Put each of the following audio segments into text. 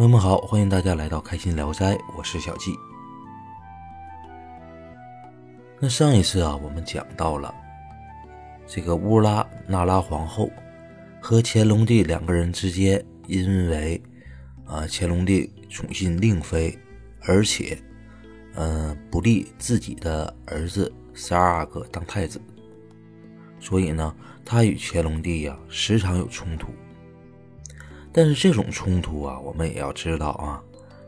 朋友们好，欢迎大家来到开心聊斋，我是小季。那上一次啊，我们讲到了这个乌拉那拉皇后和乾隆帝两个人之间，因为啊乾隆帝宠信令妃，而且嗯不立自己的儿子十二阿哥当太子，所以呢，他与乾隆帝呀时常有冲突。但是这种冲突啊，我们也要知道啊，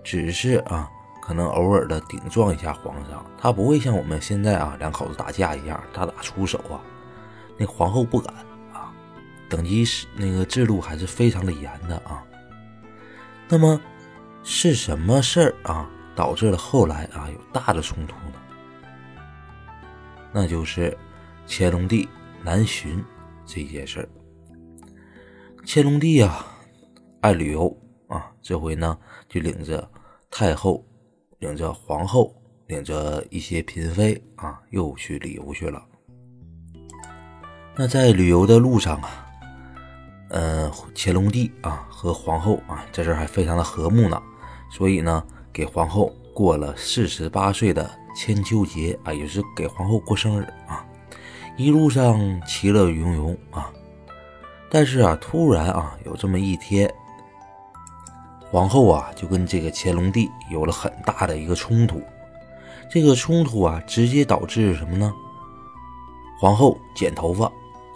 只是啊，可能偶尔的顶撞一下皇上，他不会像我们现在啊两口子打架一样大打出手啊。那皇后不敢啊，等级是那个制度还是非常的严的啊。那么是什么事儿啊导致了后来啊有大的冲突呢？那就是乾隆帝南巡这件事儿。乾隆帝啊。爱旅游啊，这回呢就领着太后、领着皇后、领着一些嫔妃啊，又去旅游去了。那在旅游的路上啊，呃，乾隆帝啊和皇后啊在这还非常的和睦呢，所以呢给皇后过了四十八岁的千秋节啊，也是给皇后过生日啊，一路上其乐融融啊。但是啊，突然啊有这么一天。皇后啊，就跟这个乾隆帝有了很大的一个冲突。这个冲突啊，直接导致什么呢？皇后剪头发。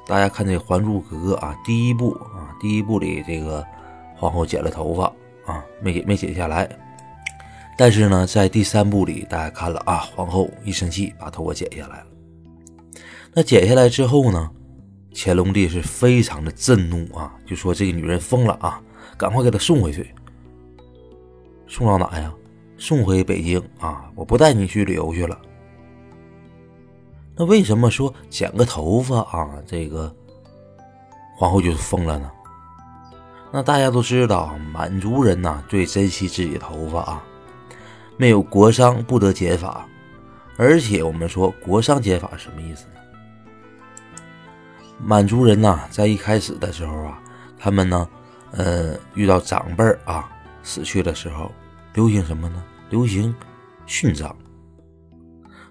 大家看这《还珠格格》啊，第一部啊，第一部里这个皇后剪了头发啊，没没剪下来。但是呢，在第三部里，大家看了啊，皇后一生气把头发剪下来了。那剪下来之后呢，乾隆帝是非常的震怒啊，就说这个女人疯了啊，赶快给她送回去。送到哪呀？送回北京啊！我不带你去旅游去了。那为什么说剪个头发啊？这个皇后就疯了呢？那大家都知道，满族人呐最珍惜自己头发啊，没有国殇不得剪发。而且我们说国殇剪发什么意思呢？满族人呐在一开始的时候啊，他们呢，呃，遇到长辈啊。死去的时候，流行什么呢？流行殉葬。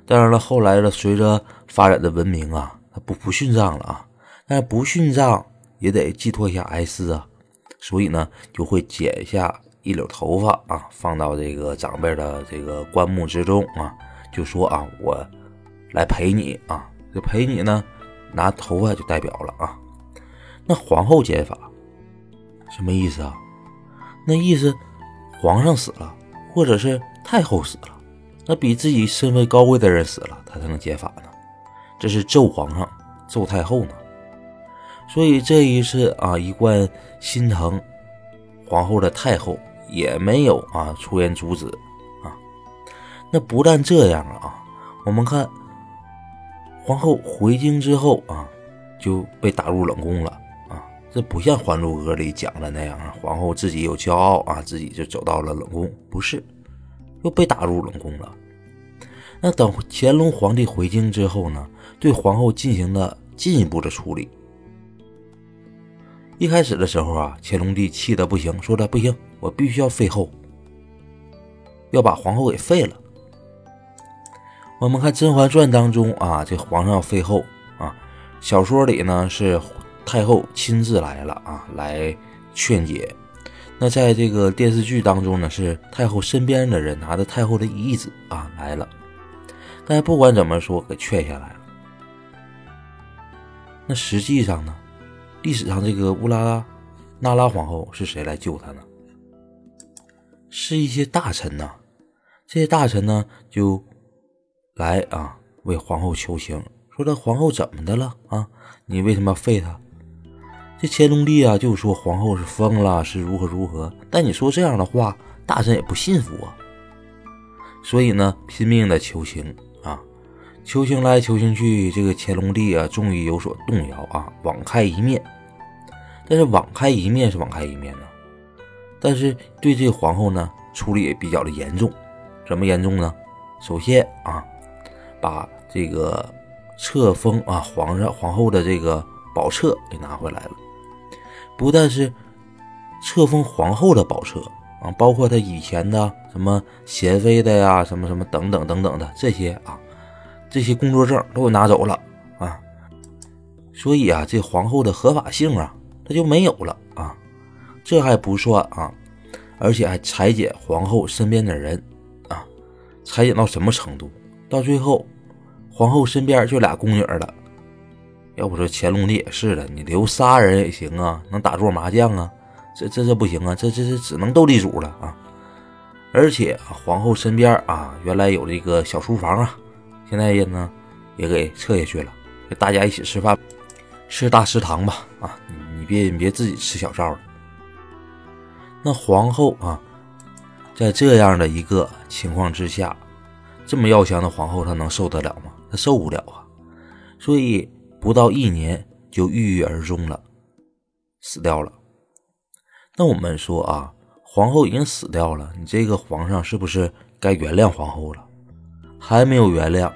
当然了，后来呢，随着发展的文明啊，他不不殉葬了啊。但是不殉葬也得寄托一下哀思啊，所以呢，就会剪下一绺头发啊，放到这个长辈的这个棺木之中啊，就说啊，我来陪你啊，这陪你呢，拿头发就代表了啊。那皇后剪法什么意思啊？那意思，皇上死了，或者是太后死了，那比自己身份高贵的人死了，他才能解法呢。这是咒皇上，咒太后呢。所以这一次啊，一贯心疼皇后的太后也没有啊出言阻止啊。那不但这样啊，我们看皇后回京之后啊，就被打入冷宫了。这不像《还珠格格》里讲的那样啊，皇后自己有骄傲啊，自己就走到了冷宫，不是，又被打入冷宫了。那等乾隆皇帝回京之后呢，对皇后进行了进一步的处理。一开始的时候啊，乾隆帝气得不行，说的不行，我必须要废后，要把皇后给废了。我们看《甄嬛传》当中啊，这皇上要废后啊，小说里呢是。太后亲自来了啊，来劝解。那在这个电视剧当中呢，是太后身边的人拿着太后的懿旨啊来了。但不管怎么说，给劝下来了。那实际上呢，历史上这个乌拉拉那拉皇后是谁来救她呢？是一些大臣呐。这些大臣呢，就来啊为皇后求情，说这皇后怎么的了啊？你为什么废她？这乾隆帝啊，就说皇后是疯了，是如何如何。但你说这样的话，大臣也不信服啊。所以呢，拼命的求情啊，求情来求情去，这个乾隆帝啊，终于有所动摇啊，网开一面。但是网开一面是网开一面呢，但是对这个皇后呢，处理也比较的严重。怎么严重呢？首先啊，把这个册封啊皇上皇后的这个宝册给拿回来了。不但是册封皇后的宝册啊，包括他以前的什么贤妃的呀，什么什么等等等等的这些啊，这些工作证都给拿走了啊。所以啊，这皇后的合法性啊，他就没有了啊。这还不算啊，而且还裁减皇后身边的人啊，裁减到什么程度？到最后，皇后身边就俩宫女了。要不说乾隆帝也是的，你留仨人也行啊，能打桌麻将啊？这这这不行啊，这这这只能斗地主了啊！而且皇后身边啊，原来有这个小书房啊，现在也呢也给撤下去了，给大家一起吃饭，吃大食堂吧啊！你你别你别自己吃小灶了。那皇后啊，在这样的一个情况之下，这么要强的皇后，她能受得了吗？她受不了啊！所以。不到一年就郁郁而终了，死掉了。那我们说啊，皇后已经死掉了，你这个皇上是不是该原谅皇后了？还没有原谅。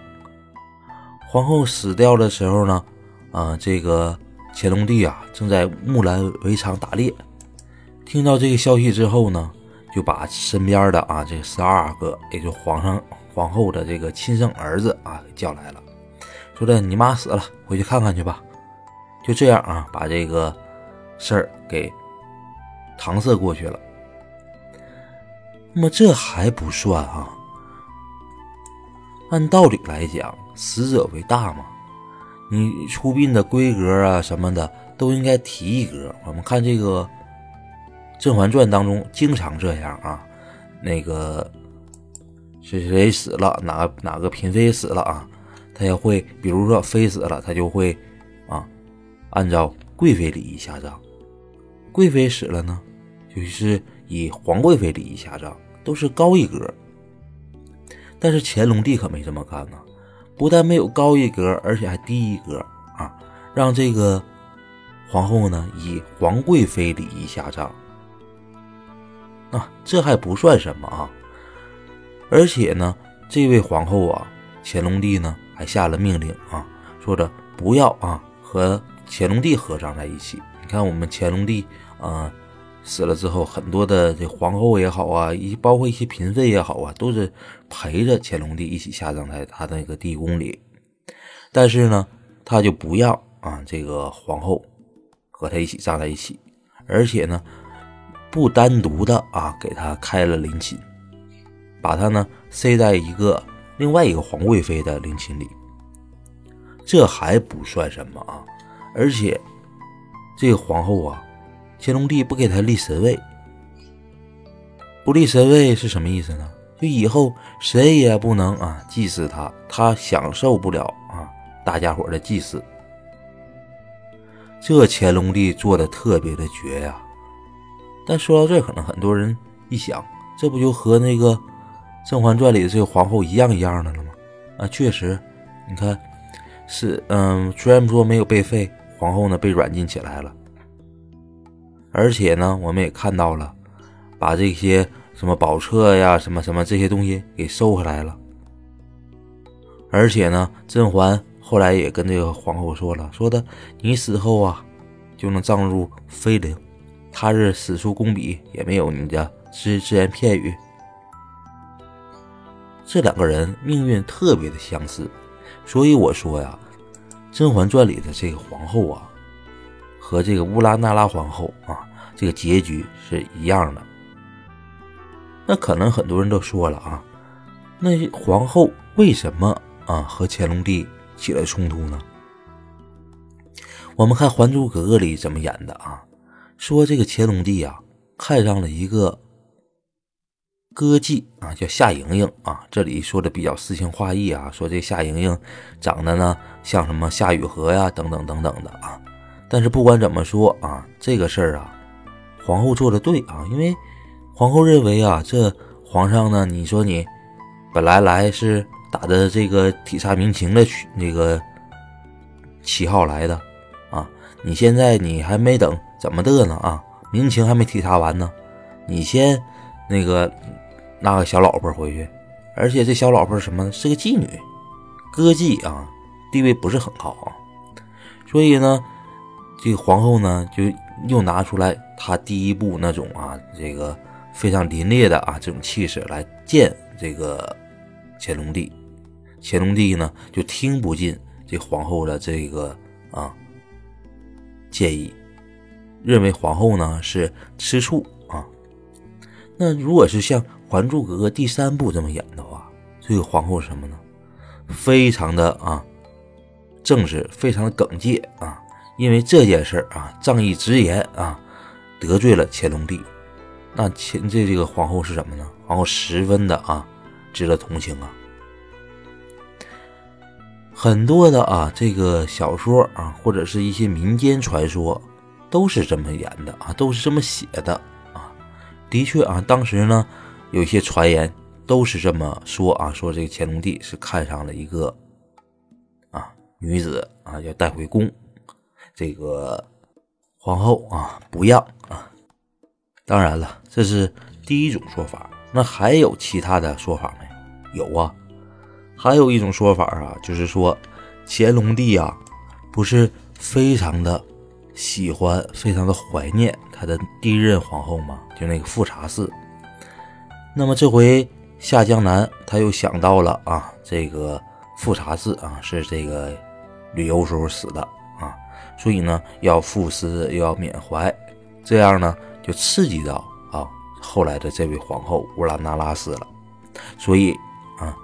皇后死掉的时候呢，啊，这个乾隆帝啊正在木兰围场打猎，听到这个消息之后呢，就把身边的啊这十二阿哥，也就皇上皇后的这个亲生儿子啊给叫来了。说的你妈死了，回去看看去吧。就这样啊，把这个事儿给搪塞过去了。那么这还不算啊。按道理来讲，死者为大嘛，你出殡的规格啊什么的都应该提一格。我们看这个《甄嬛传》当中经常这样啊，那个谁谁死了，哪哪个嫔妃死了啊。他也会，比如说妃死了，他就会，啊，按照贵妃礼仪下葬；贵妃死了呢，就是以皇贵妃礼仪下葬，都是高一格。但是乾隆帝可没这么干呢，不但没有高一格，而且还低一格啊，让这个皇后呢以皇贵妃礼仪下葬。啊，这还不算什么啊，而且呢，这位皇后啊，乾隆帝呢。还下了命令啊，说着不要啊和乾隆帝合葬在一起。你看我们乾隆帝啊死了之后，很多的这皇后也好啊，一包括一些嫔妃也好啊，都是陪着乾隆帝一起下葬在他那个地宫里。但是呢，他就不要啊这个皇后和他一起葬在一起，而且呢不单独的啊给他开了陵寝，把他呢塞在一个。另外一个皇贵妃的陵寝里，这还不算什么啊！而且这个皇后啊，乾隆帝不给她立神位，不立神位是什么意思呢？就以后谁也不能啊祭祀她，她享受不了啊大家伙的祭祀。这乾隆帝做的特别的绝呀！但说到这，可能很多人一想，这不就和那个……《甄嬛传》里的这个皇后一样一样的了吗？啊，确实，你看，是嗯，虽然说没有被废，皇后呢被软禁起来了，而且呢，我们也看到了，把这些什么宝册呀、什么什么这些东西给收回来了，而且呢，甄嬛后来也跟这个皇后说了，说的你死后啊，就能葬入妃陵，他日死书工笔也没有你的只只言片语。这两个人命运特别的相似，所以我说呀，《甄嬛传》里的这个皇后啊，和这个乌拉那拉皇后啊，这个结局是一样的。那可能很多人都说了啊，那皇后为什么啊和乾隆帝起了冲突呢？我们看《还珠格格》里怎么演的啊？说这个乾隆帝啊，看上了一个。歌妓啊，叫夏莹莹啊，这里说的比较诗情画意啊，说这夏莹莹长得呢像什么夏雨荷呀，等等等等的啊。但是不管怎么说啊，这个事儿啊，皇后做的对啊，因为皇后认为啊，这皇上呢，你说你本来来是打着这个体察民情的那个旗号来的啊，你现在你还没等怎么的呢啊，民情还没体察完呢，你先那个。那个小老婆回去，而且这小老婆什么？是个妓女，歌妓啊，地位不是很高啊。所以呢，这个皇后呢，就又拿出来她第一部那种啊，这个非常凛冽的啊这种气势来见这个乾隆帝，乾隆帝呢就听不进这皇后的这个啊建议，认为皇后呢是吃醋啊。那如果是像《还珠格格》第三部这么演的话，这个皇后是什么呢？非常的啊正直，非常的耿介啊，因为这件事啊仗义直言啊得罪了乾隆帝。那前这这个皇后是什么呢？皇后十分的啊，值得同情啊。很多的啊，这个小说啊，或者是一些民间传说，都是这么演的啊，都是这么写的啊。的确啊，当时呢，有些传言都是这么说啊，说这个乾隆帝是看上了一个啊女子啊，要带回宫，这个皇后啊不让啊。当然了，这是第一种说法。那还有其他的说法没？有啊，还有一种说法啊，就是说乾隆帝啊，不是非常的喜欢、非常的怀念他的第一任皇后吗？就那个富察氏。那么这回下江南，他又想到了啊，这个富察氏啊是这个旅游时候死的啊，所以呢要赋诗又要缅怀，这样呢。就刺激到啊后来的这位皇后乌拉那拉氏了，所以啊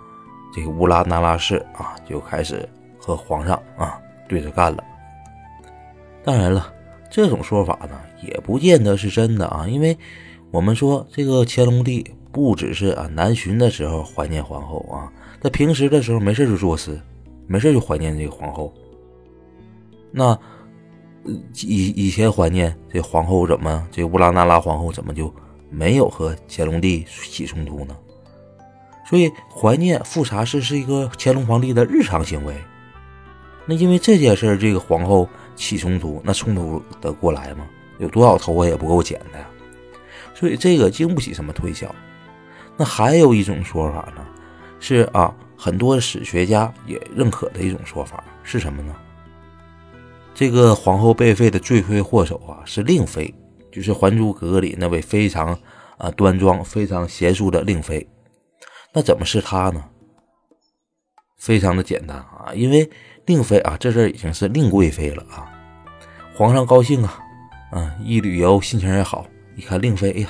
这个乌拉那拉氏啊就开始和皇上啊对着干了。当然了，这种说法呢也不见得是真的啊，因为我们说这个乾隆帝不只是啊南巡的时候怀念皇后啊，他平时的时候没事就作诗，没事就怀念这个皇后。那。以以前怀念这皇后怎么这乌拉那拉皇后怎么就没有和乾隆帝起冲突呢？所以怀念富察氏是一个乾隆皇帝的日常行为。那因为这件事这个皇后起冲突，那冲突得过来吗？有多少头发也不够剪的呀。所以这个经不起什么推敲。那还有一种说法呢，是啊，很多史学家也认可的一种说法是什么呢？这个皇后被废的罪魁祸首啊，是令妃，就是《还珠格格》里那位非常啊端庄、非常贤淑的令妃。那怎么是她呢？非常的简单啊，因为令妃啊，这阵已经是令贵妃了啊。皇上高兴啊，啊，一旅游心情也好。一看令妃，哎呀，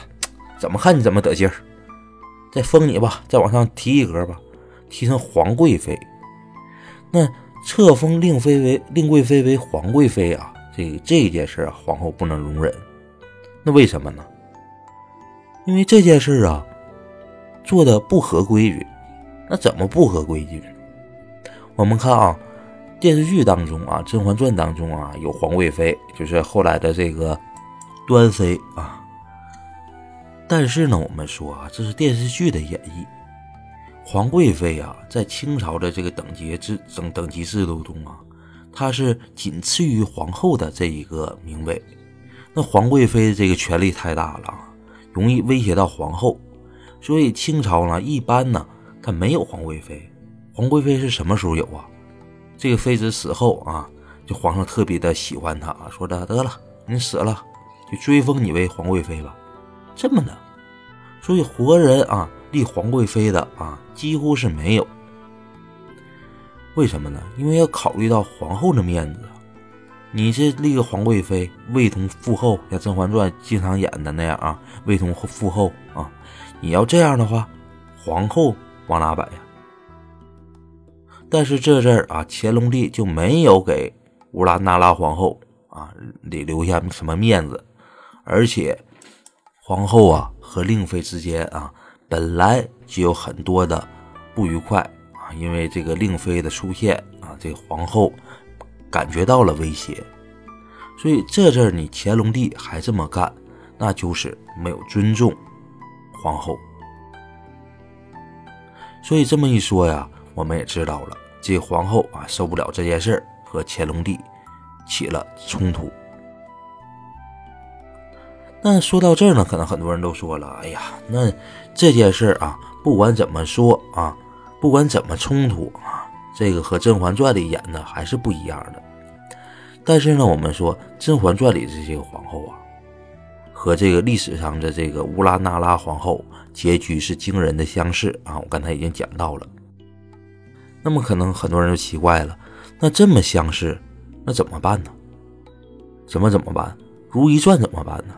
怎么看你怎么得劲儿，再封你吧，再往上提一格吧，提成皇贵妃。那。册封令妃为令贵妃为皇贵妃啊，这这件事啊，皇后不能容忍。那为什么呢？因为这件事啊，做的不合规矩。那怎么不合规矩？我们看啊，电视剧当中啊，《甄嬛传》当中啊，有皇贵妃，就是后来的这个端妃啊。但是呢，我们说啊，这是电视剧的演绎。皇贵妃啊，在清朝的这个等级制等等级制度中啊，她是仅次于皇后的这一个名位。那皇贵妃这个权力太大了，容易威胁到皇后，所以清朝呢，一般呢，他没有皇贵妃。皇贵妃是什么时候有啊？这个妃子死后啊，就皇上特别的喜欢她，说的得了，你死了，就追封你为皇贵妃吧，这么的。所以活人啊。立皇贵妃的啊，几乎是没有。为什么呢？因为要考虑到皇后的面子。你这立个皇贵妃，位同父后，像《甄嬛传》经常演的那样啊，位同父后啊。你要这样的话，皇后往哪摆呀？但是这阵儿啊，乾隆帝就没有给乌拉那拉皇后啊得留下什么面子，而且皇后啊和令妃之间啊。本来就有很多的不愉快啊，因为这个令妃的出现啊，这皇后感觉到了威胁，所以这阵儿你乾隆帝还这么干，那就是没有尊重皇后。所以这么一说呀，我们也知道了，这皇后啊受不了这件事儿，和乾隆帝起了冲突。那说到这儿呢，可能很多人都说了：“哎呀，那这件事啊，不管怎么说啊，不管怎么冲突啊，这个和《甄嬛传》里演的还是不一样的。”但是呢，我们说《甄嬛传》里这些皇后啊，和这个历史上的这个乌拉那拉皇后结局是惊人的相似啊！我刚才已经讲到了。那么可能很多人就奇怪了，那这么相似，那怎么办呢？怎么怎么办？《如懿传》怎么办呢？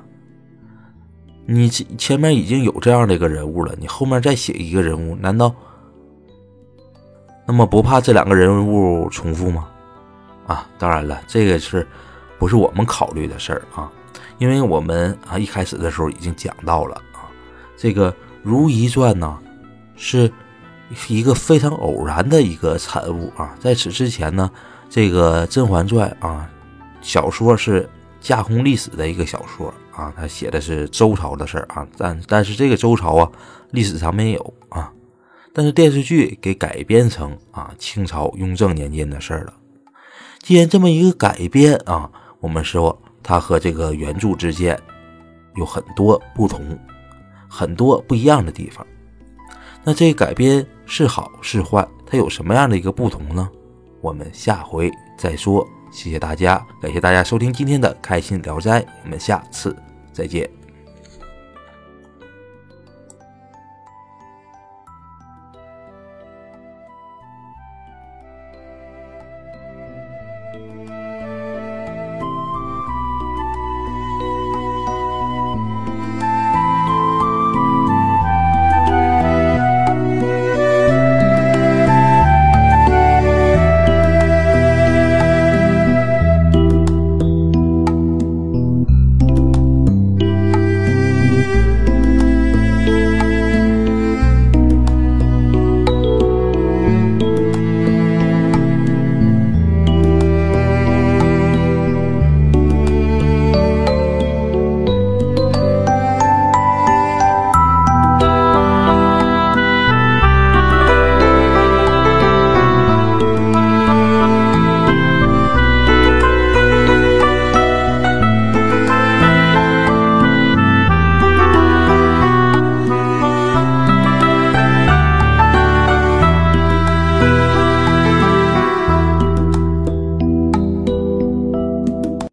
你前面已经有这样的一个人物了，你后面再写一个人物，难道那么不怕这两个人物重复吗？啊，当然了，这个是不是我们考虑的事儿啊？因为我们啊一开始的时候已经讲到了啊，这个《如懿传》呢是一个非常偶然的一个产物啊。在此之前呢，这个《甄嬛传》啊小说是架空历史的一个小说啊，他写的是周朝的事儿啊，但但是这个周朝啊历史上没有啊，但是电视剧给改编成啊清朝雍正年间的事儿了。既然这么一个改编啊，我们说。它和这个原著之间有很多不同，很多不一样的地方。那这个改编是好是坏？它有什么样的一个不同呢？我们下回再说。谢谢大家，感谢大家收听今天的开心聊斋，我们下次再见。